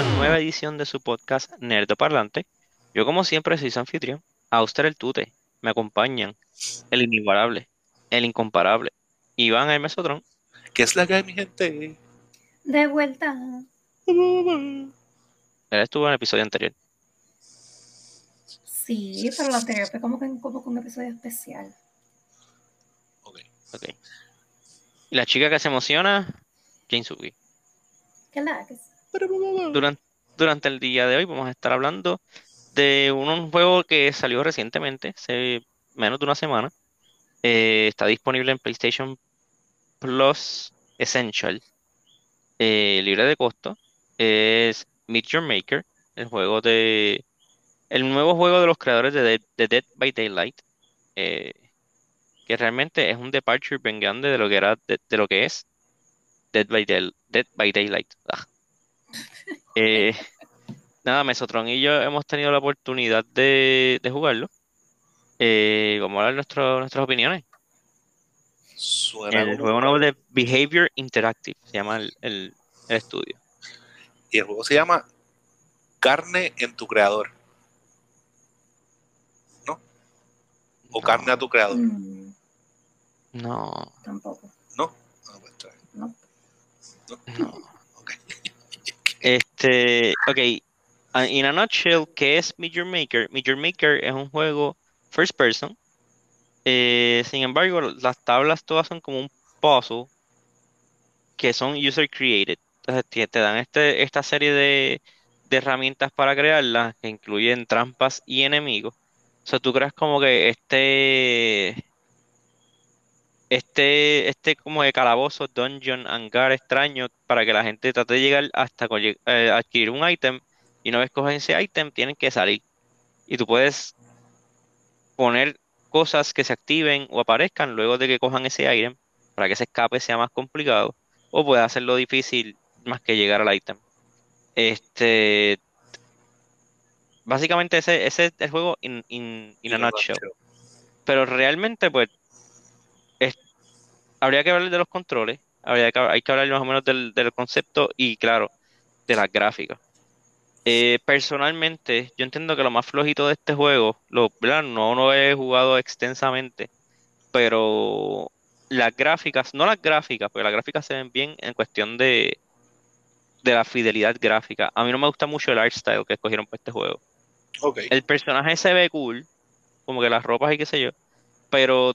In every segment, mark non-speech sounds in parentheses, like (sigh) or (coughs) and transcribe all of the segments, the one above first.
La nueva edición de su podcast Nerdo Parlante. Yo como siempre soy su anfitrión, Auster el Tute. Me acompañan el inigualable, el incomparable, Iván el Mesotrón. ¿Qué es la que hay, mi gente? De vuelta. Él estuvo en el episodio anterior. Sí, pero lo anterior fue como que como que un episodio especial. Ok. Ok. Y la chica que se emociona, Jane Sugi. ¿Qué la haces? Durante, durante el día de hoy vamos a estar hablando de un, juego que salió recientemente, hace menos de una semana. Eh, está disponible en PlayStation Plus Essential, eh, libre de costo. Es Meet Your Maker, el juego de. El nuevo juego de los creadores de de Dead by Daylight. eh, que realmente es un departure bien grande de lo que era de, lo que es Dead by, Day- Dead by Daylight. Ah. Eh, nada, Mesotron y yo hemos tenido la oportunidad de, de jugarlo. Eh, vamos a hablar nuestro- nuestras opiniones. Suena El como- juego nuevo de Behavior Interactive se llama el, el- el estudio. Y el juego se llama Carne en tu creador. ¿No? O No. carne a tu creador. Mm, No, tampoco. ¿No? Ah, pues. No. no. Este, ok. uh, In a nutshell, ¿qué es Your Maker? Your Maker es un juego first person. Eh, sin embargo, las tablas todas son como un puzzle que son user created. Entonces te dan este, esta serie de, de herramientas para crearlas que incluyen trampas y enemigos. O sea, tú creas como que este, este, este como de calabozo, dungeon, hangar extraño para que la gente trate de llegar hasta eh, adquirir un ítem y una vez cogen ese ítem tienen que salir. Y tú puedes poner cosas que se activen o aparezcan luego de que cojan ese ítem para que ese escape sea más complicado o puedes hacerlo difícil más que llegar al ítem. Este, básicamente ese, ese es el juego in, in, in a nutshell. Pero realmente, pues, es- habría que hablar de los controles, habría que, hay que hablar más o menos del, del concepto y, claro, de las gráficas. Eh, personalmente, yo entiendo que lo más flojito de este juego, lo, ¿verdad? No lo he jugado extensamente, pero las gráficas, no las gráficas, porque las gráficas se ven bien en cuestión de, de la fidelidad gráfica. A mí no me gusta mucho el art style que escogieron para este juego el personaje se ve cool, como que las ropas y qué sé yo, pero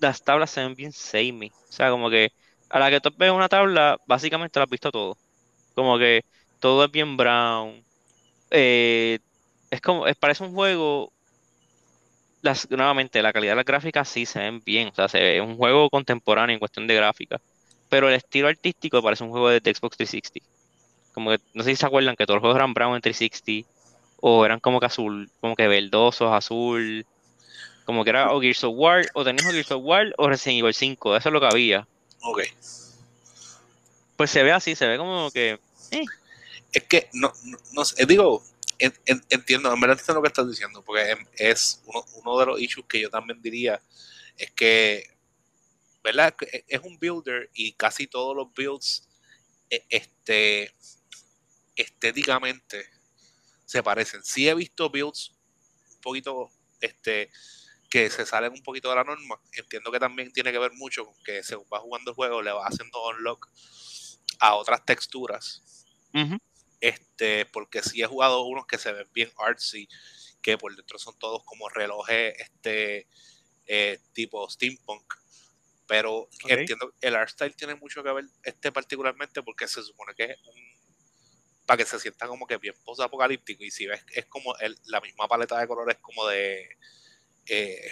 las tablas se ven bien samey. O sea, como que a la que tú ves una tabla, básicamente lo has visto todo. Como que todo es bien brown. Eh, es como, es, parece un juego. Las, nuevamente, la calidad de las gráficas sí se ven bien. O sea, se ve un juego contemporáneo en cuestión de gráfica. Pero el estilo artístico parece un juego de Xbox 360. Como que, no sé si se acuerdan que todos los juegos eran brown en 360 o eran como que azul, como que verdosos, azul, como que era o Gears of War, o tenías o Gears of War o Resident Evil 5, eso es lo que había. Ok. Pues se ve así, se ve como que, eh, Es que, no, no, no sé, digo, en- en- entiendo, en verdad entiendo lo que estás diciendo, porque es uno, uno de los issues que yo también diría, es que, ¿verdad? E- Es un builder y casi todos los builds, e- este, estéticamente, se parecen. Sí he visto builds un poquito, este, que se salen un poquito de la norma. Entiendo que también tiene que ver mucho con que según va jugando el juego, le va haciendo unlock a otras texturas este, porque sí he jugado unos que se ven bien artsy, que por dentro son todos como relojes este, eh, tipo steampunk. Pero entiendo el art style tiene mucho que ver este particularmente porque se supone que es un para que se sienta como que bien post apocalíptico y si ves es como el- la misma paleta de colores como de eh,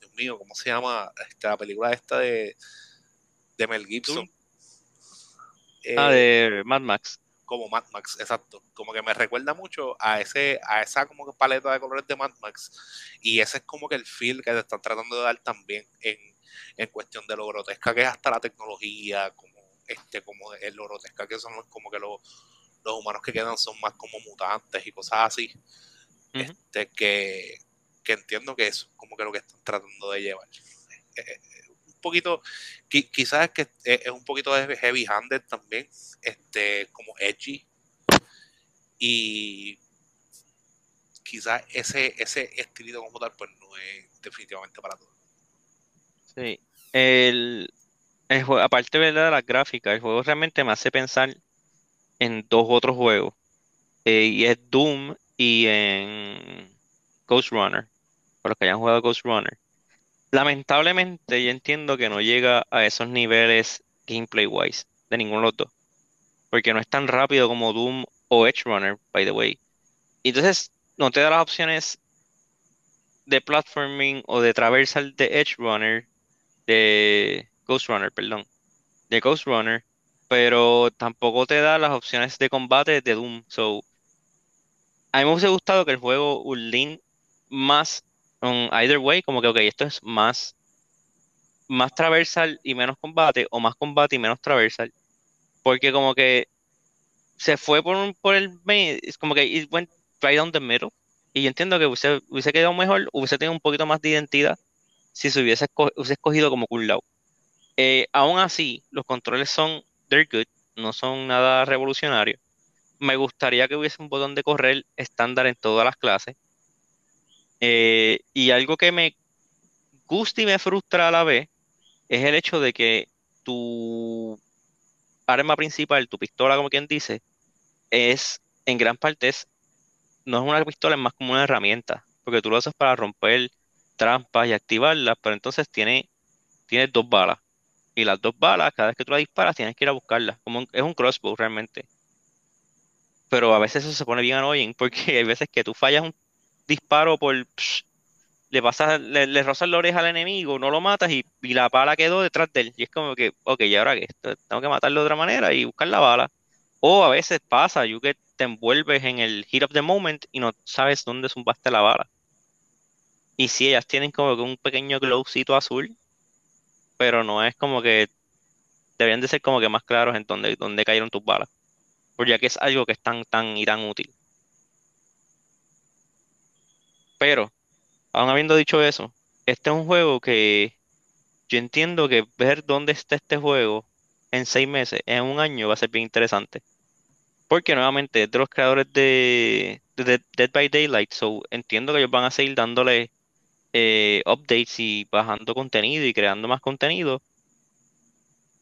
Dios mío, ¿cómo se llama? La película esta de, de Mel Gibson. ah, Eh, de Mad Max. como Mad Max, exacto. Como que me recuerda mucho a ese, a esa como que paleta de colores de Mad Max. Y ese es como que el feel que te están tratando de dar también en, en cuestión de lo grotesca que es hasta la tecnología, como este, como el lo grotesca que son los- como que los, los humanos que quedan son más como mutantes y cosas así. Este que, que entiendo que es como que lo que están tratando de llevar. Eh, eh, un poquito, qui- quizás es que es, es un poquito de heavy handed también, este, como edgy, Y quizás ese, ese estilito como tal, pues no es definitivamente para todos. Sí. El, juego, aparte ¿verdad? de las gráficas, el juego realmente me hace pensar en dos otros juegos. eh, y es Doom y en Ghost Runner. Para los que hayan jugado Ghost Runner. Lamentablemente, yo entiendo que no llega a esos niveles gameplay wise de ninguno de. Porque no es tan rápido como Doom o Edge Runner, by the way. Entonces no te da las opciones de platforming o de traversal de Edge Runner, de Ghost Runner, perdón, de Ghost Runner, pero tampoco te da las opciones de combate de Doom. So, a mí me hubiese gustado que el juego un lean más on either way, como que, ok, esto es más, más traversal y menos combate, o más combate y menos traversal, porque como que se fue por, por el es como que it went right down the middle, y yo entiendo que hubiese, hubiese quedado mejor, hubiese tenido un poquito más de identidad si se hubiese, hubiese escogido como cool Lao. Eh, aún así, los controles son, they're good, no son nada revolucionarios. Me gustaría que hubiese un botón de correr estándar en todas las clases. Eh, y algo que me gusta y me frustra a la vez es el hecho de que tu arma principal, tu pistola, como quien dice, es en gran parte es, no es una pistola, es más como una herramienta, porque tú lo haces para romper trampas y activarlas, pero entonces tiene, tiene dos balas. Y las dos balas, cada vez que tú la disparas, tienes que ir a buscarlas. Como un- es un crossbow realmente. Pero a veces eso se pone bien annoying, (laughs) porque hay veces que tú fallas un disparo por... le pasas, le, rozas la oreja al enemigo, no lo matas y, y la bala quedó detrás de él. Y es como que, ok, ¿y ahora qué? Tengo que matarlo de otra manera y buscar la bala. O a veces pasa, you que te envuelves en el heat of the moment y no sabes dónde zumbaste la bala. Y sí, ellas tienen como que un pequeño glowcito azul, pero no es como que deberían de ser como que más claros en dónde, dónde cayeron tus balas. Porque ya que es algo que es tan, tan y tan útil. Pero, aún habiendo dicho eso, este es un juego que yo entiendo que ver dónde está este juego en seis meses, en un año, va a ser bien interesante. Porque nuevamente es de los creadores de, de Dead, by Daylight, so entiendo que ellos van a seguir dándole eh, updates y bajando contenido y creando más contenido.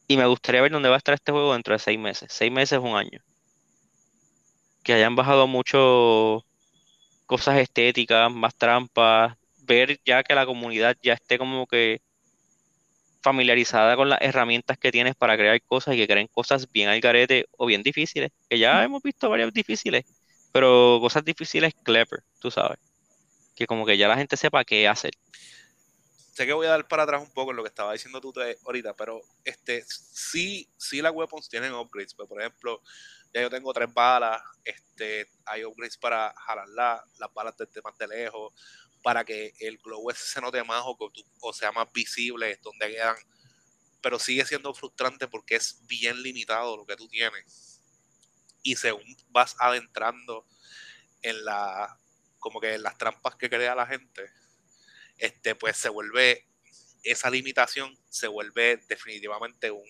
Y me gustaría ver dónde va a estar este juego dentro de seis meses. Seis meses, un año. Que hayan bajado mucho cosas estéticas, más trampas, ver ya que la comunidad ya esté como que familiarizada con las herramientas que tienes para crear cosas y que creen cosas bien al garete o bien difíciles, que ya hemos visto varias difíciles, pero cosas difíciles clever, tú sabes, que como que ya la gente sepa qué hacer. sé que voy a dar para atrás un poco en lo que estaba diciendo tú ahorita, pero este sí, sí las weapons tienen upgrades. Pero, por ejemplo, ya yo tengo tres balas, este, hay upgrades para jalarla, las balas desde más de lejos, para que el glow ese se note más o, o sea más visible donde quedan. Pero sigue siendo frustrante porque es bien limitado lo que tú tienes. Y según vas adentrando en la como que en las trampas que crea la gente, este, pues se vuelve, esa limitación se vuelve definitivamente un,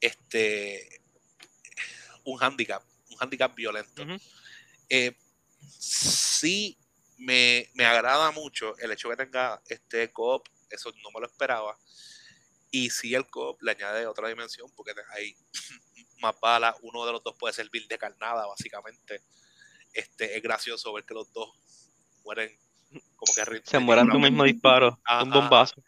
este, un handicap, un handicap violento. Eh, sí me, me agrada mucho el hecho que tenga este co-op, eso no me lo esperaba. Y sí el co-op le añade otra dimensión porque hay (clears throat) más balas, uno de los dos puede servir de carnada, básicamente. Este, es gracioso ver que los dos mueren como que Se mueran de un mismo disparo, Ajá, un bombazo.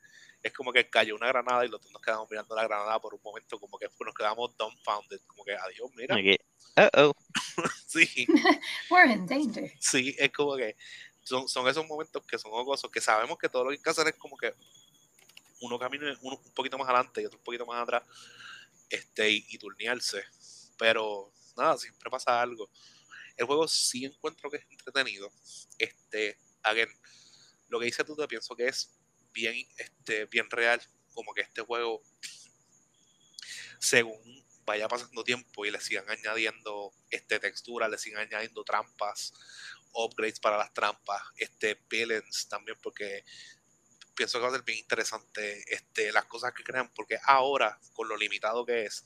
Es como que cayó una granada y los dos nos quedamos mirando la granada por un momento, como que nos quedamos dumbfounded, como que adiós, mira. Y que, uh-oh. (laughs) Sí, (laughs) We're in danger. sí, es como que son, son esos momentos que son ocosos, que sabemos que todo lo que hay que hacer es como que uno camine uno un poquito más adelante y otro un poquito más atrás, este, y, y turnearse. Pero nada, siempre pasa algo. El juego sí encuentro que es entretenido. Este, again, lo que dice tú te pienso que es bien, este, bien real, como que este juego, según vaya pasando tiempo y le sigan añadiendo este textura, le sigan añadiendo trampas, upgrades para las trampas, este villains también, porque pienso que va a ser bien interesante este, las cosas que crean, porque ahora, con lo limitado que es,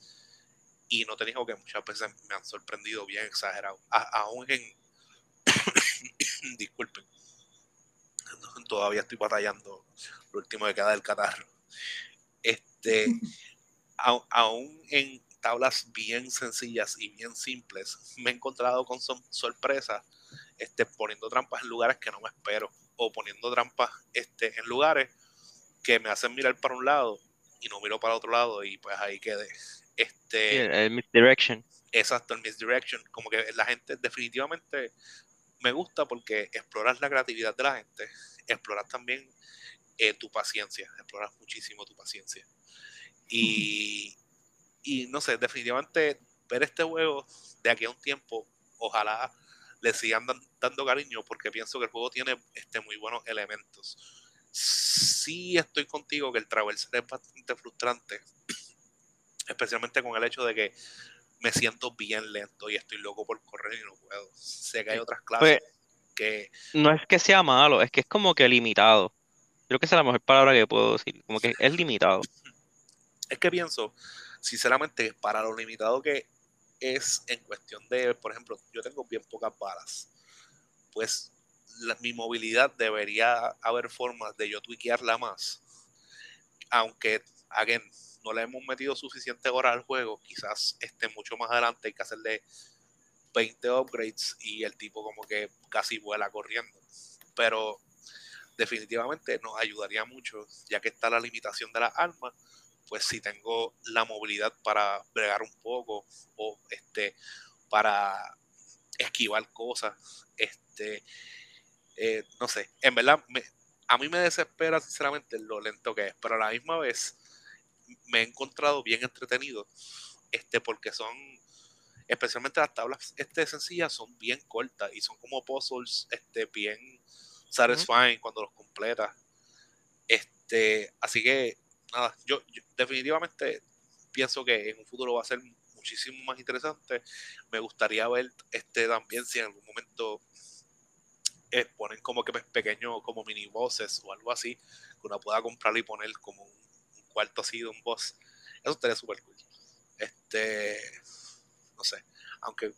y no te digo que muchas veces me han sorprendido bien exagerado. aún en. (coughs) Disculpen. (coughs) Todavía estoy batallando lo último que queda del catarro. Este. (laughs) aún en tablas bien sencillas y bien simples, me he encontrado con sorpresas este, poniendo trampas en lugares que no me espero o poniendo trampas este, en lugares que me hacen mirar para un lado y no miro para otro lado y pues ahí quedé. Este, el, misdirection. Exacto, el misdirection. Como que la gente definitivamente me gusta porque exploras la creatividad de la gente, exploras también eh, tu paciencia, exploras muchísimo tu paciencia. Y, y no sé, definitivamente ver este juego de aquí a un tiempo, ojalá le sigan dando cariño porque pienso que el juego tiene este, muy buenos elementos. Sí estoy contigo que el traverse es bastante frustrante, (clears throat) especialmente con el hecho de que me siento bien lento y estoy loco por correr y no puedo. Sé que hay otras clases pues, que... No es que sea malo, es que es como que limitado. Creo que esa es la mejor palabra que puedo decir, como que es limitado. Es que pienso, sinceramente, para lo limitado que es en cuestión de, por ejemplo, yo tengo bien pocas balas, pues mi movilidad debería haber formas de yo tweakearla más. Aunque, again, no le hemos metido suficiente hora al juego, quizás esté mucho más adelante, hay que hacerle 20 upgrades y el tipo como que casi vuela corriendo. Pero definitivamente nos ayudaría mucho, ya que está la limitación de las armas, pues si tengo la movilidad para bregar un poco o este para esquivar cosas, este eh, no sé, en verdad a mí me desespera sinceramente lo lento que es, pero a la misma vez me he encontrado bien entretenido, este porque son especialmente las tablas este sencillas son bien cortas y son como puzzles este bien satisfying cuando los completas. Este, así que nada, yo, definitivamente pienso que en un futuro va a ser muchísimo más interesante. Me gustaría ver este también si en algún momento eh, ponen como que pequeños como mini bosses o algo así, que uno pueda comprar y poner como un, cuarto así de un boss. Eso estaría súper cool. Este, no sé, aunque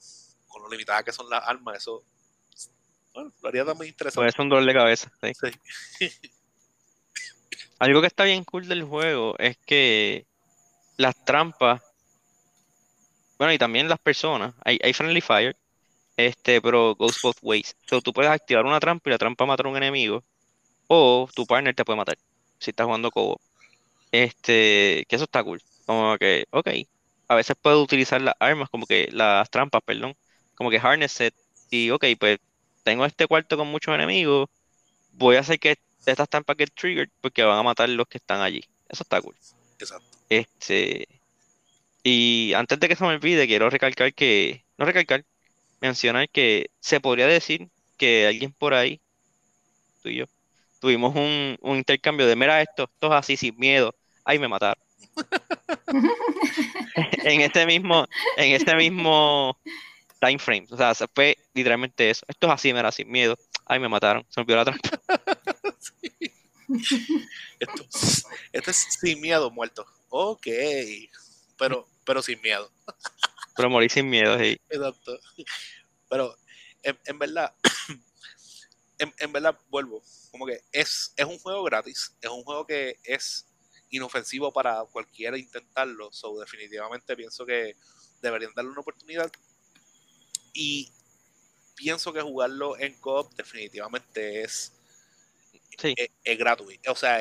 con lo limitada que son las armas, eso bueno, lo haría también interesante. Puede ser un dolor de cabeza. sí. (laughs) Algo que está bien cool del juego es que las trampas, bueno, y también las personas, hay, friendly fire, este, pero goes both ways. So, tú puedes activar una trampa y la trampa matar a un enemigo, o tu partner te puede matar si estás jugando co Este, que eso está cool. Como que, ok, a veces puedo utilizar las armas, como que las trampas, perdón, como que harness set, y ok, pues tengo este cuarto con muchos enemigos, voy a hacer que estas trampas que trigger porque van a matar los que están allí. Eso está cool. Exacto. Este, y antes de que se me olvide, quiero recalcar que, no recalcar, mencionar que se podría decir que alguien por ahí, tú y yo, tuvimos un, intercambio de, mira esto, esto es así sin miedo, ahí me mataron. (laughs) (laughs) en este mismo, en este mismo time frame, o sea, fue literalmente eso, esto es así, mira, sin miedo, ahí me mataron, se me olvidó la trampa. (laughs) (laughs) Esto, es sin miedo muerto. Ok. Pero, pero sin miedo. (laughs) Pero morir sin miedo, sí. Exacto. Pero en, verdad, (clears throat) en, verdad vuelvo. Como que es, es un juego gratis. Es un juego que es inofensivo para cualquiera intentarlo. So, definitivamente pienso que deberían darle una oportunidad. Y pienso que jugarlo en co definitivamente es es, gratuito. O sea,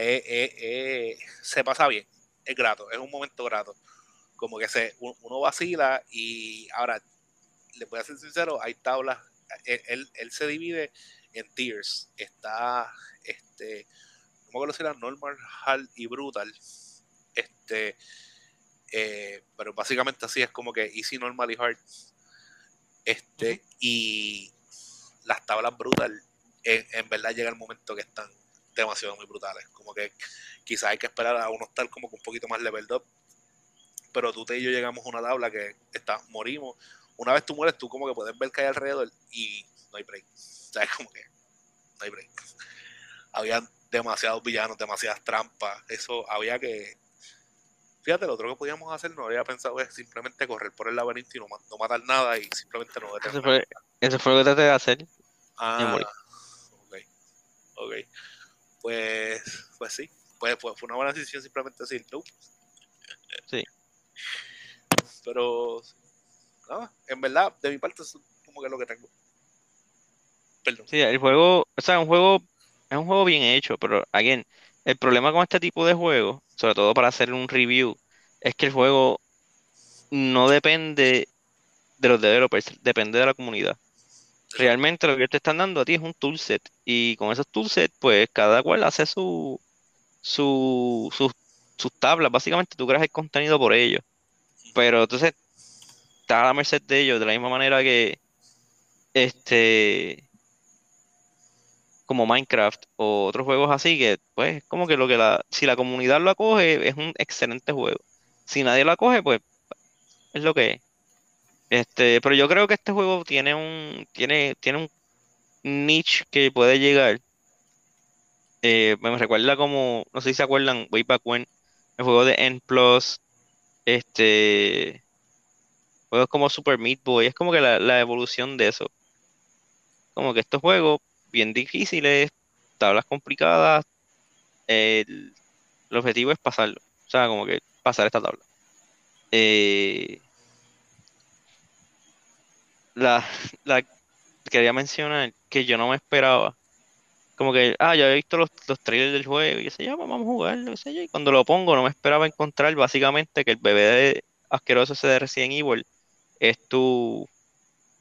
se pasa bien. Es grato. Es un momento grato. Como que se, uno vacila y ahora, le voy a ser sincero, hay tablas. Él, se divide en tiers. Está, este, no me acuerdo normal, hard y brutal. Este, eh, pero básicamente así es como que easy, normal y hard. Este, y las tablas brutal, en, en, verdad llega el momento que están demasiado muy brutales. Como que quizás hay que esperar a uno estar como un poquito más level up. Pero tú y yo llegamos a una tabla que está, morimos. Una vez tú mueres, tú como que puedes ver que hay alrededor y no hay break. O sea, es como que no hay break. Había demasiados villanos, demasiadas trampas. Eso había que Fíjate, lo otro que podíamos hacer, no había pensado, es simplemente correr por el laberinto y no, ma- no matar nada y simplemente no detener Eso fue, eso fue lo que traté de hacer. Ah, ok. Ok. Pues, pues sí. Pues, pues fue una buena decisión simplemente decir no. Sí. Pero, nada, en verdad, de mi parte, es como que lo que tengo. Perdón. Sí, el juego, o sea, un juego, es un juego bien hecho, pero, again, el problema con este tipo de juegos, sobre todo para hacer un review, es que el juego no depende de los developers, depende de la comunidad. Realmente lo que te están dando a ti es un toolset, y con esos toolsets, pues, cada cual hace su, su, sus, sus tablas, básicamente tú creas el contenido por ellos, pero entonces, está a la merced de ellos, de la misma manera que, este como Minecraft o otros juegos así que pues como que lo que la si la comunidad lo acoge es un excelente juego. Si nadie lo acoge, pues es lo que es. Este, pero yo creo que este juego tiene un tiene tiene un niche que puede llegar. Eh, me recuerda como no sé si se acuerdan way back when el juego de N Plus este juegos como Super Meat Boy, es como que la, la evolución de eso. Como que estos juegos bien difíciles, tablas complicadas, el, objetivo es pasarlo. O sea, como que pasar esta tabla. Eh, la, (laughs) la quería mencionar que yo no me esperaba. Como que, ah, ya he visto los, los trailers del juego y qué sé yo, vamos a jugarlo, sé yo. Y cuando lo pongo, no me esperaba encontrar básicamente que el bebé de asqueroso ese de Resident Evil es tu,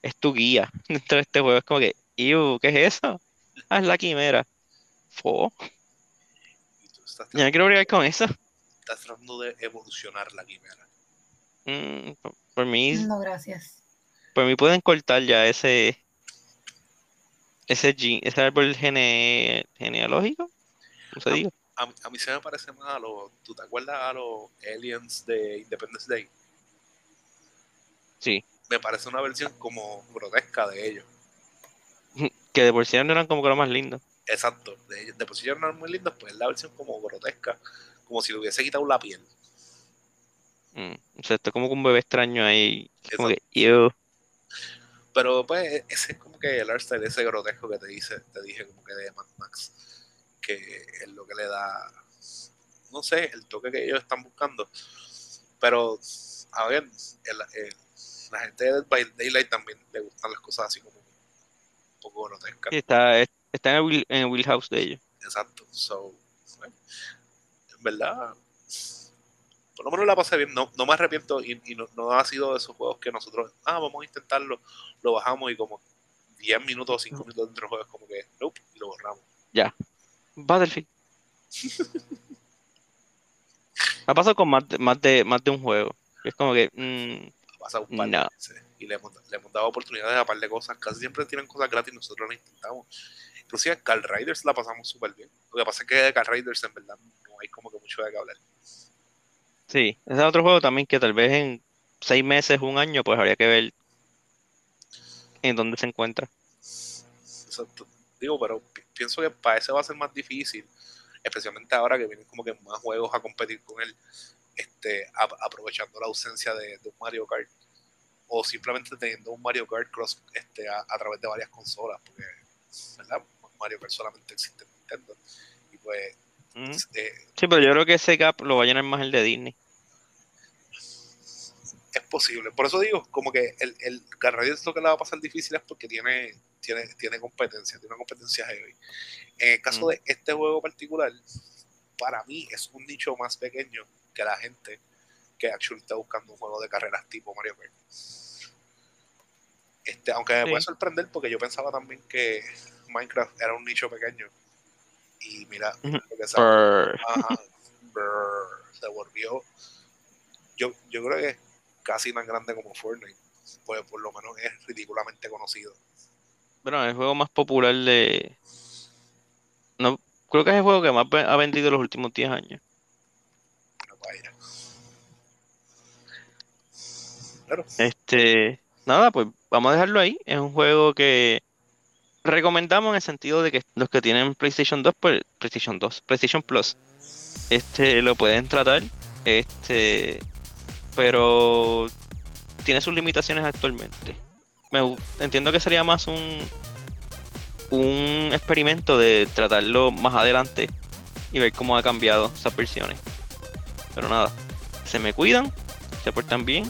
es tu guía (laughs) dentro de este juego. Es como que, Ew, ¿qué es eso? Ah, es la quimera. Fo, Y tú estás, ya no quiero bregar con eso. estás tratando de evolucionar la quimera. Mm, por, por mí, No, gracias. por mí pueden cortar ya ese, ese, gen- ese árbol gene- genealógico. ¿Cómo se diga? A, a mí se me parece más a los. ¿Tú te acuerdas a los aliens de Independence Day? Sí, Me parece una versión como grotesca de ellos. Que de por sí no eran como que lo más lindo. Exacto. De, de por sí ya no eran muy lindos, pues es la versión como grotesca. Como si le hubiese quitado la piel. Mm, o sea, está como que un bebé extraño ahí. Como que, ew. Pero pues ese es como que el art style, ese grotesco que te dice, te dije como que de Mad Max, que es lo que le da, no sé, el toque que ellos están buscando. Pero, a ver, el- el- la gente de Dead by Daylight también le gustan las cosas así como un poco grotescas. Sí, está, está en el, wheel- en el wheelhouse de ellos. Exacto. So, bueno, en verdad, por lo menos la pasé bien. No, no me arrepiento y, y no, no ha sido de esos juegos que nosotros, ah, vamos a intentarlo, lo bajamos y como 10 minutos o 5 minutos dentro del juego es como que, nope, y lo borramos. Battlefield. (laughs) Ha pasado con más de, más de, más de un juego. Es como que, mm, Ha pasado un par No. de veces y le hemos, le hemos dado oportunidades a un par de cosas. Casi siempre tienen cosas gratis y nosotros lo intentamos. Inclusive Car Riders la pasamos súper bien. Lo que pasa es que de Car Riders en verdad no hay como que mucho de qué hablar. sí, ese es otro juego también que tal vez en seis meses, un año, pues habría que ver en dónde se encuentra. Exacto. Digo, pero pi- pienso que para ese va a ser más difícil, especialmente ahora que vienen como que más juegos a competir con él, este, aprovechando la ausencia de, de un Mario Kart. O simplemente teniendo un Mario Kart Cross este, a, a través de varias consolas, porque ¿verdad? Mario Kart solamente existe en Nintendo. Y pues, Mm. eh, Sí, pero yo creo que ese gap lo va a llenar más el de Disney. es posible. Por eso digo, como que el, el Car Riders lo que le va a pasar difícil es porque tiene, tiene, tiene competencia, tiene una competencia heavy. En el caso Mm. de este juego particular, para mí es un nicho más pequeño que la gente que actually está buscando un juego de carreras tipo Mario Kart. Este, aunque me Sí. puede sorprender porque yo pensaba también que Minecraft era un nicho pequeño. Y mira, Ujú. lo que sale. Brr. Ajá, brr, se volvió. Yo, yo creo que es casi tan grande como Fortnite. Pues por lo menos es ridículamente conocido. Bueno, el juego más popular de... No, creo que es el juego que más ha vendido en los últimos 10 años. Pero vaya. Claro, Este, nada, pues vamos a dejarlo ahí. Es un juego que recomendamos en el sentido de que los que tienen PlayStation 2, pues PlayStation 2, PlayStation Plus, este lo pueden tratar. Este, pero tiene sus limitaciones actualmente. Me entiendo que sería más un un experimento de tratarlo más adelante y ver cómo ha cambiado esas versiones. Pero nada, se me cuidan, se portan bien